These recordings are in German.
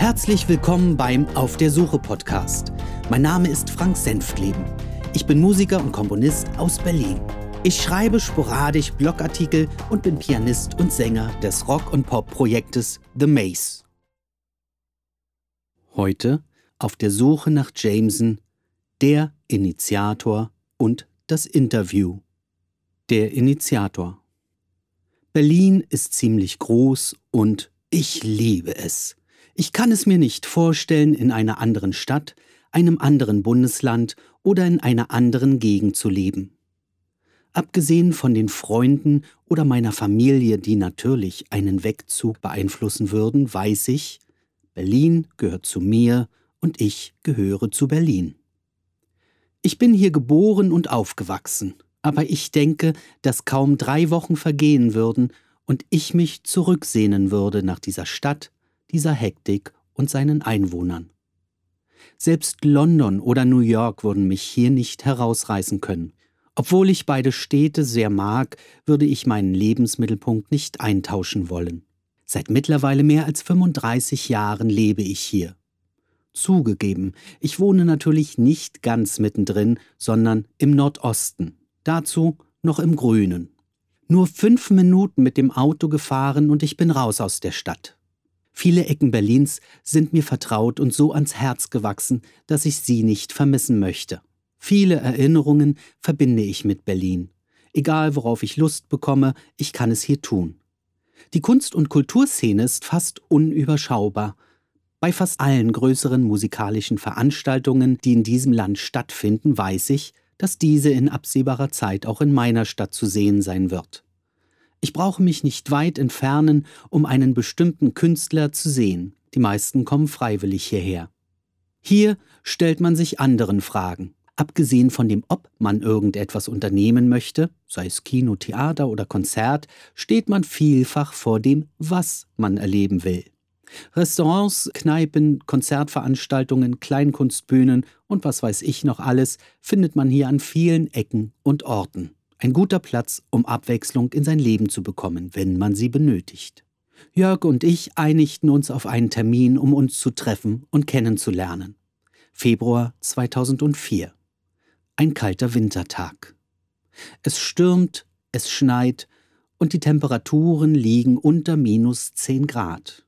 Herzlich willkommen beim Auf der Suche Podcast. Mein Name ist Frank Senftleben. Ich bin Musiker und Komponist aus Berlin. Ich schreibe sporadisch Blogartikel und bin Pianist und Sänger des Rock- und Pop-Projektes The Maze. Heute auf der Suche nach Jameson, der Initiator und das Interview. Der Initiator. Berlin ist ziemlich groß und ich liebe es. Ich kann es mir nicht vorstellen, in einer anderen Stadt, einem anderen Bundesland oder in einer anderen Gegend zu leben. Abgesehen von den Freunden oder meiner Familie, die natürlich einen Wegzug beeinflussen würden, weiß ich, Berlin gehört zu mir und ich gehöre zu Berlin. Ich bin hier geboren und aufgewachsen, aber ich denke, dass kaum drei Wochen vergehen würden und ich mich zurücksehnen würde nach dieser Stadt, dieser Hektik und seinen Einwohnern. Selbst London oder New York würden mich hier nicht herausreißen können. Obwohl ich beide Städte sehr mag, würde ich meinen Lebensmittelpunkt nicht eintauschen wollen. Seit mittlerweile mehr als 35 Jahren lebe ich hier. Zugegeben, ich wohne natürlich nicht ganz mittendrin, sondern im Nordosten. Dazu noch im Grünen. Nur fünf Minuten mit dem Auto gefahren und ich bin raus aus der Stadt. Viele Ecken Berlins sind mir vertraut und so ans Herz gewachsen, dass ich sie nicht vermissen möchte. Viele Erinnerungen verbinde ich mit Berlin. Egal worauf ich Lust bekomme, ich kann es hier tun. Die Kunst- und Kulturszene ist fast unüberschaubar. Bei fast allen größeren musikalischen Veranstaltungen, die in diesem Land stattfinden, weiß ich, dass diese in absehbarer Zeit auch in meiner Stadt zu sehen sein wird. Ich brauche mich nicht weit entfernen, um einen bestimmten Künstler zu sehen. Die meisten kommen freiwillig hierher. Hier stellt man sich anderen Fragen. Abgesehen von dem, ob man irgendetwas unternehmen möchte, sei es Kino, Theater oder Konzert, steht man vielfach vor dem, was man erleben will. Restaurants, Kneipen, Konzertveranstaltungen, Kleinkunstbühnen und was weiß ich noch alles findet man hier an vielen Ecken und Orten. Ein guter Platz, um Abwechslung in sein Leben zu bekommen, wenn man sie benötigt. Jörg und ich einigten uns auf einen Termin, um uns zu treffen und kennenzulernen. Februar 2004. Ein kalter Wintertag. Es stürmt, es schneit und die Temperaturen liegen unter minus 10 Grad.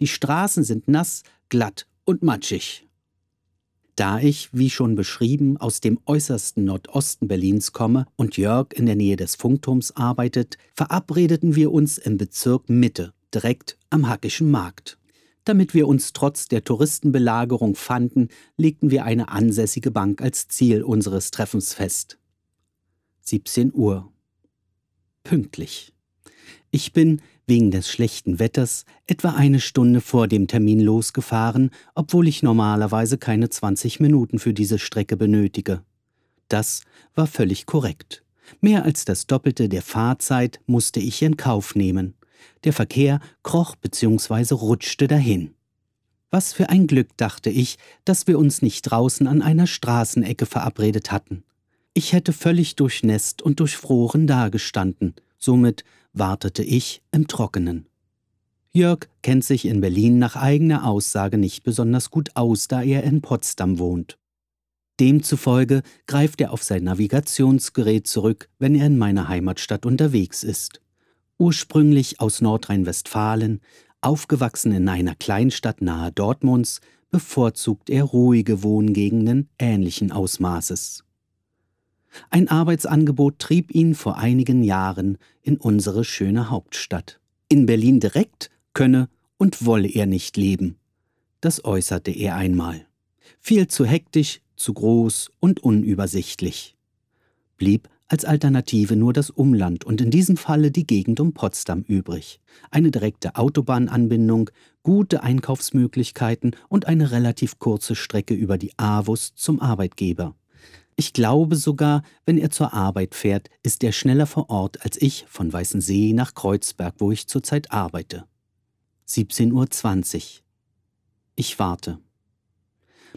Die Straßen sind nass, glatt und matschig. Da ich, wie schon beschrieben, aus dem äußersten Nordosten Berlins komme und Jörg in der Nähe des Funkturms arbeitet, verabredeten wir uns im Bezirk Mitte, direkt am Hackischen Markt. Damit wir uns trotz der Touristenbelagerung fanden, legten wir eine ansässige Bank als Ziel unseres Treffens fest. 17 Uhr. Pünktlich. Ich bin, wegen des schlechten Wetters etwa eine Stunde vor dem Termin losgefahren, obwohl ich normalerweise keine 20 Minuten für diese Strecke benötige. Das war völlig korrekt. Mehr als das Doppelte der Fahrzeit musste ich in Kauf nehmen. Der Verkehr kroch bzw. rutschte dahin. Was für ein Glück, dachte ich, dass wir uns nicht draußen an einer Straßenecke verabredet hatten. Ich hätte völlig durchnässt und durchfroren dagestanden, somit wartete ich im Trockenen. Jörg kennt sich in Berlin nach eigener Aussage nicht besonders gut aus, da er in Potsdam wohnt. Demzufolge greift er auf sein Navigationsgerät zurück, wenn er in meiner Heimatstadt unterwegs ist. Ursprünglich aus Nordrhein-Westfalen, aufgewachsen in einer Kleinstadt nahe Dortmunds, bevorzugt er ruhige Wohngegenden ähnlichen Ausmaßes. Ein Arbeitsangebot trieb ihn vor einigen Jahren in unsere schöne Hauptstadt. In Berlin direkt könne und wolle er nicht leben. Das äußerte er einmal. Viel zu hektisch, zu groß und unübersichtlich. Blieb als Alternative nur das Umland und in diesem Falle die Gegend um Potsdam übrig. Eine direkte Autobahnanbindung, gute Einkaufsmöglichkeiten und eine relativ kurze Strecke über die Avus zum Arbeitgeber. Ich glaube sogar, wenn er zur Arbeit fährt, ist er schneller vor Ort als ich von Weißensee nach Kreuzberg, wo ich zurzeit arbeite. 17.20 Uhr. Ich warte.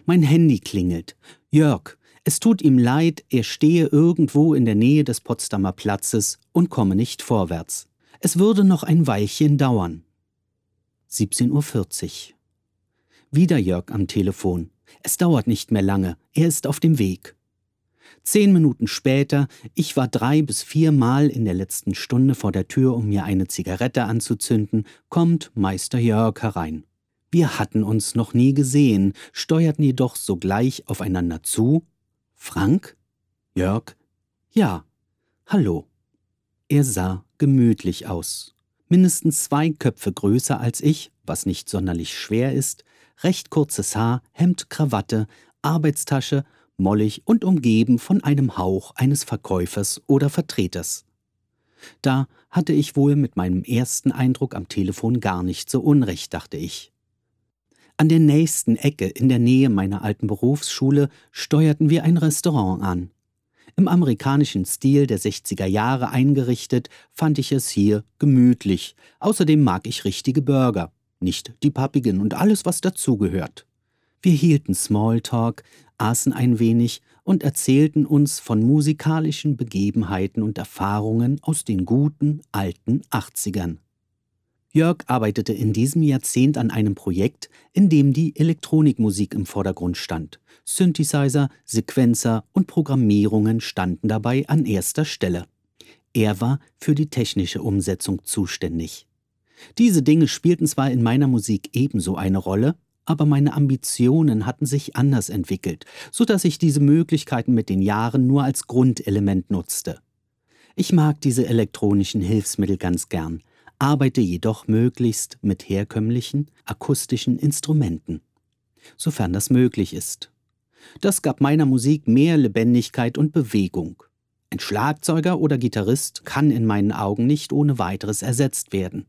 Mein Handy klingelt. Jörg, es tut ihm leid, er stehe irgendwo in der Nähe des Potsdamer Platzes und komme nicht vorwärts. Es würde noch ein Weilchen dauern. 17.40 Uhr. Wieder Jörg am Telefon. Es dauert nicht mehr lange, er ist auf dem Weg. Zehn Minuten später, ich war drei bis viermal in der letzten Stunde vor der Tür, um mir eine Zigarette anzuzünden, kommt Meister Jörg herein. Wir hatten uns noch nie gesehen, steuerten jedoch sogleich aufeinander zu. Frank? Jörg? Ja. Hallo. Er sah gemütlich aus. Mindestens zwei Köpfe größer als ich, was nicht sonderlich schwer ist, recht kurzes Haar, Hemd, Krawatte, Arbeitstasche, mollig und umgeben von einem Hauch eines Verkäufers oder Vertreters. Da hatte ich wohl mit meinem ersten Eindruck am Telefon gar nicht so unrecht, dachte ich. An der nächsten Ecke in der Nähe meiner alten Berufsschule steuerten wir ein Restaurant an. Im amerikanischen Stil der 60er Jahre eingerichtet, fand ich es hier gemütlich. Außerdem mag ich richtige Burger, nicht die pappigen und alles, was dazugehört. Wir hielten Smalltalk, aßen ein wenig und erzählten uns von musikalischen Begebenheiten und Erfahrungen aus den guten alten 80ern. Jörg arbeitete in diesem Jahrzehnt an einem Projekt, in dem die Elektronikmusik im Vordergrund stand. Synthesizer, Sequenzer und Programmierungen standen dabei an erster Stelle. Er war für die technische Umsetzung zuständig. Diese Dinge spielten zwar in meiner Musik ebenso eine Rolle, aber meine Ambitionen hatten sich anders entwickelt, so dass ich diese Möglichkeiten mit den Jahren nur als Grundelement nutzte. Ich mag diese elektronischen Hilfsmittel ganz gern, arbeite jedoch möglichst mit herkömmlichen, akustischen Instrumenten, sofern das möglich ist. Das gab meiner Musik mehr Lebendigkeit und Bewegung. Ein Schlagzeuger oder Gitarrist kann in meinen Augen nicht ohne weiteres ersetzt werden.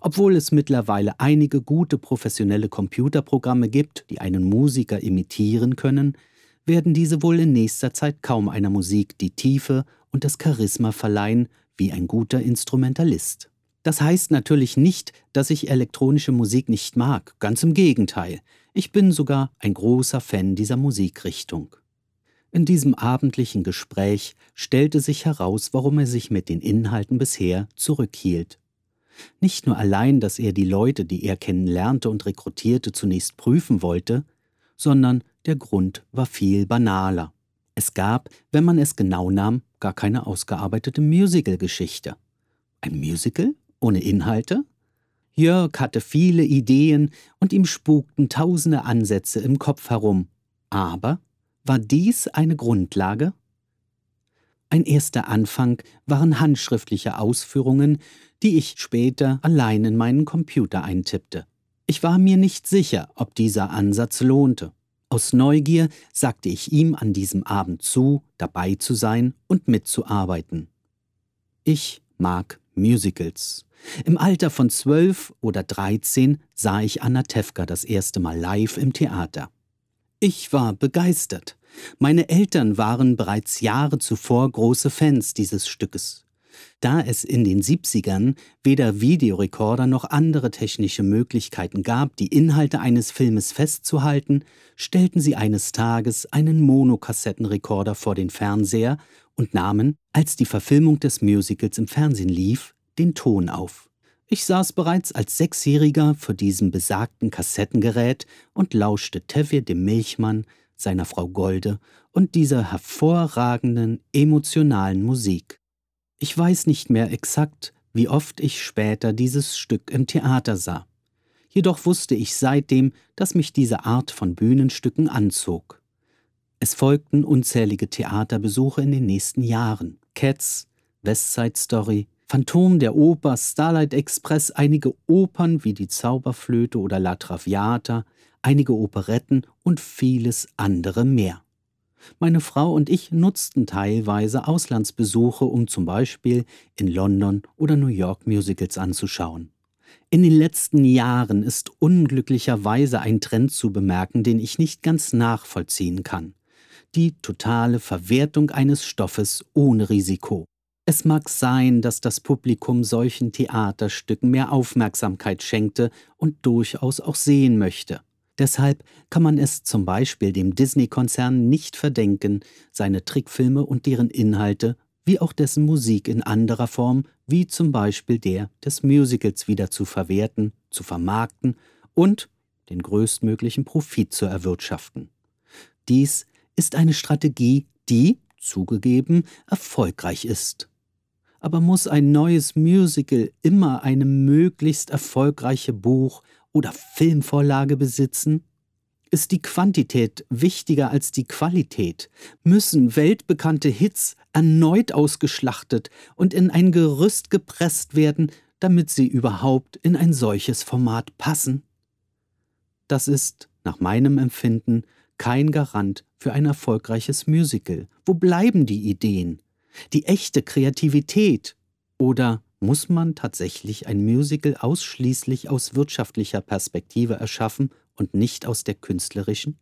Obwohl es mittlerweile einige gute professionelle Computerprogramme gibt, die einen Musiker imitieren können, werden diese wohl in nächster Zeit kaum einer Musik die Tiefe und das Charisma verleihen wie ein guter Instrumentalist. Das heißt natürlich nicht, dass ich elektronische Musik nicht mag, ganz im Gegenteil. Ich bin sogar ein großer Fan dieser Musikrichtung. In diesem abendlichen Gespräch stellte sich heraus, warum er sich mit den Inhalten bisher zurückhielt. Nicht nur allein, dass er die Leute, die er kennenlernte und rekrutierte, zunächst prüfen wollte, sondern der Grund war viel banaler. Es gab, wenn man es genau nahm, gar keine ausgearbeitete Musical-Geschichte. Ein Musical ohne Inhalte? Jörg hatte viele Ideen und ihm spukten tausende Ansätze im Kopf herum. Aber war dies eine Grundlage? Ein erster Anfang waren handschriftliche Ausführungen, die ich später allein in meinen Computer eintippte. Ich war mir nicht sicher, ob dieser Ansatz lohnte. Aus Neugier sagte ich ihm an diesem Abend zu, dabei zu sein und mitzuarbeiten. Ich mag Musicals. Im Alter von zwölf oder dreizehn sah ich Anna Tefka das erste Mal live im Theater. Ich war begeistert. Meine Eltern waren bereits Jahre zuvor große Fans dieses Stückes. Da es in den 70ern weder Videorekorder noch andere technische Möglichkeiten gab, die Inhalte eines Filmes festzuhalten, stellten sie eines Tages einen Monokassettenrekorder vor den Fernseher und nahmen, als die Verfilmung des Musicals im Fernsehen lief, den Ton auf. Ich saß bereits als Sechsjähriger vor diesem besagten Kassettengerät und lauschte Tevye dem Milchmann, seiner Frau Golde und dieser hervorragenden, emotionalen Musik. Ich weiß nicht mehr exakt, wie oft ich später dieses Stück im Theater sah. Jedoch wusste ich seitdem, dass mich diese Art von Bühnenstücken anzog. Es folgten unzählige Theaterbesuche in den nächsten Jahren. Cats, West Side Story, Phantom der Oper, Starlight Express, einige Opern wie die Zauberflöte oder La Traviata, einige Operetten und vieles andere mehr. Meine Frau und ich nutzten teilweise Auslandsbesuche, um zum Beispiel in London oder New York Musicals anzuschauen. In den letzten Jahren ist unglücklicherweise ein Trend zu bemerken, den ich nicht ganz nachvollziehen kann. Die totale Verwertung eines Stoffes ohne Risiko. Es mag sein, dass das Publikum solchen Theaterstücken mehr Aufmerksamkeit schenkte und durchaus auch sehen möchte. Deshalb kann man es zum Beispiel dem Disney-Konzern nicht verdenken, seine Trickfilme und deren Inhalte wie auch dessen Musik in anderer Form, wie zum Beispiel der des Musicals wieder zu verwerten, zu vermarkten und den größtmöglichen Profit zu erwirtschaften. Dies ist eine Strategie, die, zugegeben, erfolgreich ist. Aber muss ein neues Musical immer eine möglichst erfolgreiche Buch- oder Filmvorlage besitzen? Ist die Quantität wichtiger als die Qualität? Müssen weltbekannte Hits erneut ausgeschlachtet und in ein Gerüst gepresst werden, damit sie überhaupt in ein solches Format passen? Das ist, nach meinem Empfinden, kein Garant für ein erfolgreiches Musical. Wo bleiben die Ideen? Die echte Kreativität? Oder muss man tatsächlich ein Musical ausschließlich aus wirtschaftlicher Perspektive erschaffen und nicht aus der künstlerischen?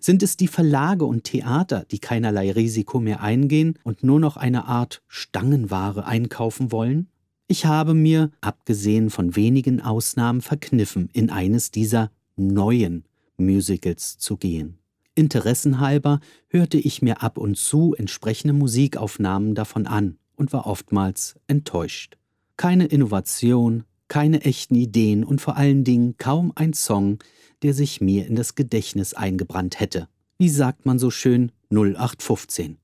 Sind es die Verlage und Theater, die keinerlei Risiko mehr eingehen und nur noch eine Art Stangenware einkaufen wollen? Ich habe mir, abgesehen von wenigen Ausnahmen, verkniffen, in eines dieser neuen Musicals zu gehen. Interessenhalber hörte ich mir ab und zu entsprechende Musikaufnahmen davon an und war oftmals enttäuscht. Keine Innovation, keine echten Ideen und vor allen Dingen kaum ein Song, der sich mir in das Gedächtnis eingebrannt hätte. Wie sagt man so schön 0815.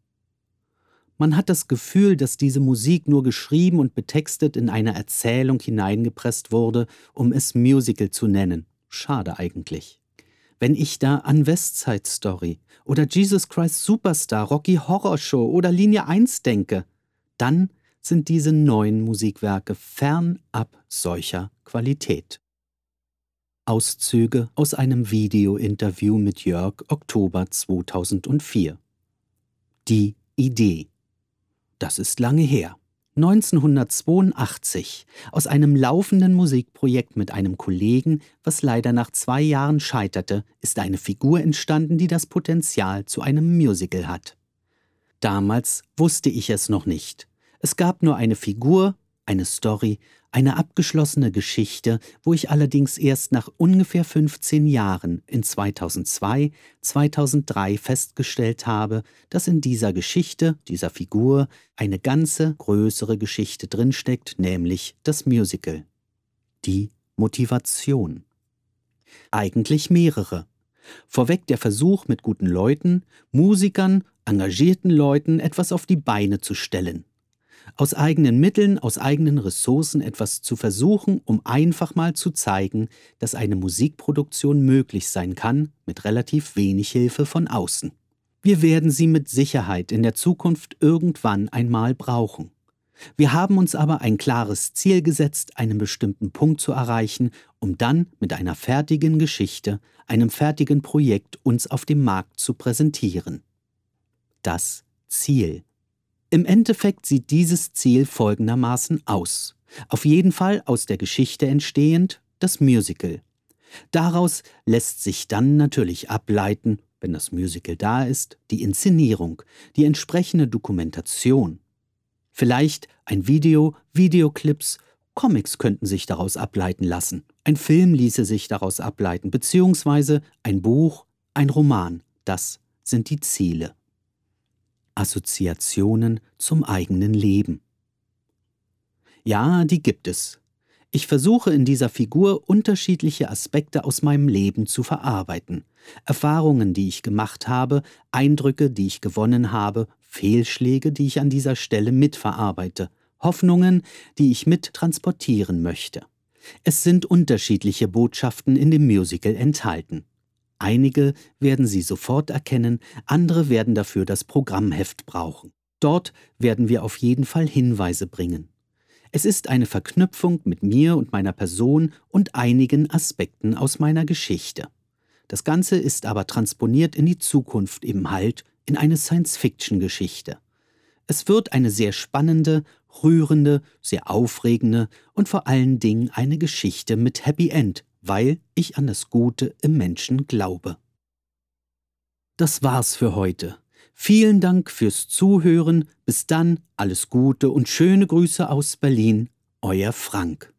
Man hat das Gefühl, dass diese Musik nur geschrieben und betextet in eine Erzählung hineingepresst wurde, um es Musical zu nennen. Schade eigentlich. Wenn ich da an Westside Story oder Jesus Christ Superstar, Rocky Horror Show oder Linie 1 denke, dann sind diese neuen Musikwerke fernab solcher Qualität. Auszüge aus einem Video-Interview mit Jörg Oktober 2004. Die Idee. Das ist lange her. 1982 aus einem laufenden Musikprojekt mit einem Kollegen, was leider nach zwei Jahren scheiterte, ist eine Figur entstanden, die das Potenzial zu einem Musical hat. Damals wusste ich es noch nicht. Es gab nur eine Figur, eine Story, eine abgeschlossene Geschichte, wo ich allerdings erst nach ungefähr 15 Jahren in 2002, 2003 festgestellt habe, dass in dieser Geschichte, dieser Figur, eine ganze größere Geschichte drinsteckt, nämlich das Musical. Die Motivation. Eigentlich mehrere. Vorweg der Versuch, mit guten Leuten, Musikern, engagierten Leuten etwas auf die Beine zu stellen aus eigenen Mitteln, aus eigenen Ressourcen etwas zu versuchen, um einfach mal zu zeigen, dass eine Musikproduktion möglich sein kann mit relativ wenig Hilfe von außen. Wir werden sie mit Sicherheit in der Zukunft irgendwann einmal brauchen. Wir haben uns aber ein klares Ziel gesetzt, einen bestimmten Punkt zu erreichen, um dann mit einer fertigen Geschichte, einem fertigen Projekt uns auf dem Markt zu präsentieren. Das Ziel im Endeffekt sieht dieses Ziel folgendermaßen aus. Auf jeden Fall aus der Geschichte entstehend das Musical. Daraus lässt sich dann natürlich ableiten, wenn das Musical da ist, die Inszenierung, die entsprechende Dokumentation. Vielleicht ein Video, Videoclips, Comics könnten sich daraus ableiten lassen, ein Film ließe sich daraus ableiten, beziehungsweise ein Buch, ein Roman. Das sind die Ziele. Assoziationen zum eigenen Leben. Ja, die gibt es. Ich versuche in dieser Figur unterschiedliche Aspekte aus meinem Leben zu verarbeiten. Erfahrungen, die ich gemacht habe, Eindrücke, die ich gewonnen habe, Fehlschläge, die ich an dieser Stelle mitverarbeite, Hoffnungen, die ich mit transportieren möchte. Es sind unterschiedliche Botschaften in dem Musical enthalten. Einige werden Sie sofort erkennen, andere werden dafür das Programmheft brauchen. Dort werden wir auf jeden Fall Hinweise bringen. Es ist eine Verknüpfung mit mir und meiner Person und einigen Aspekten aus meiner Geschichte. Das Ganze ist aber transponiert in die Zukunft eben halt in eine Science-Fiction-Geschichte. Es wird eine sehr spannende, rührende, sehr aufregende und vor allen Dingen eine Geschichte mit Happy End, weil ich an das Gute im Menschen glaube. Das war's für heute. Vielen Dank fürs Zuhören. Bis dann, alles Gute und schöne Grüße aus Berlin, euer Frank.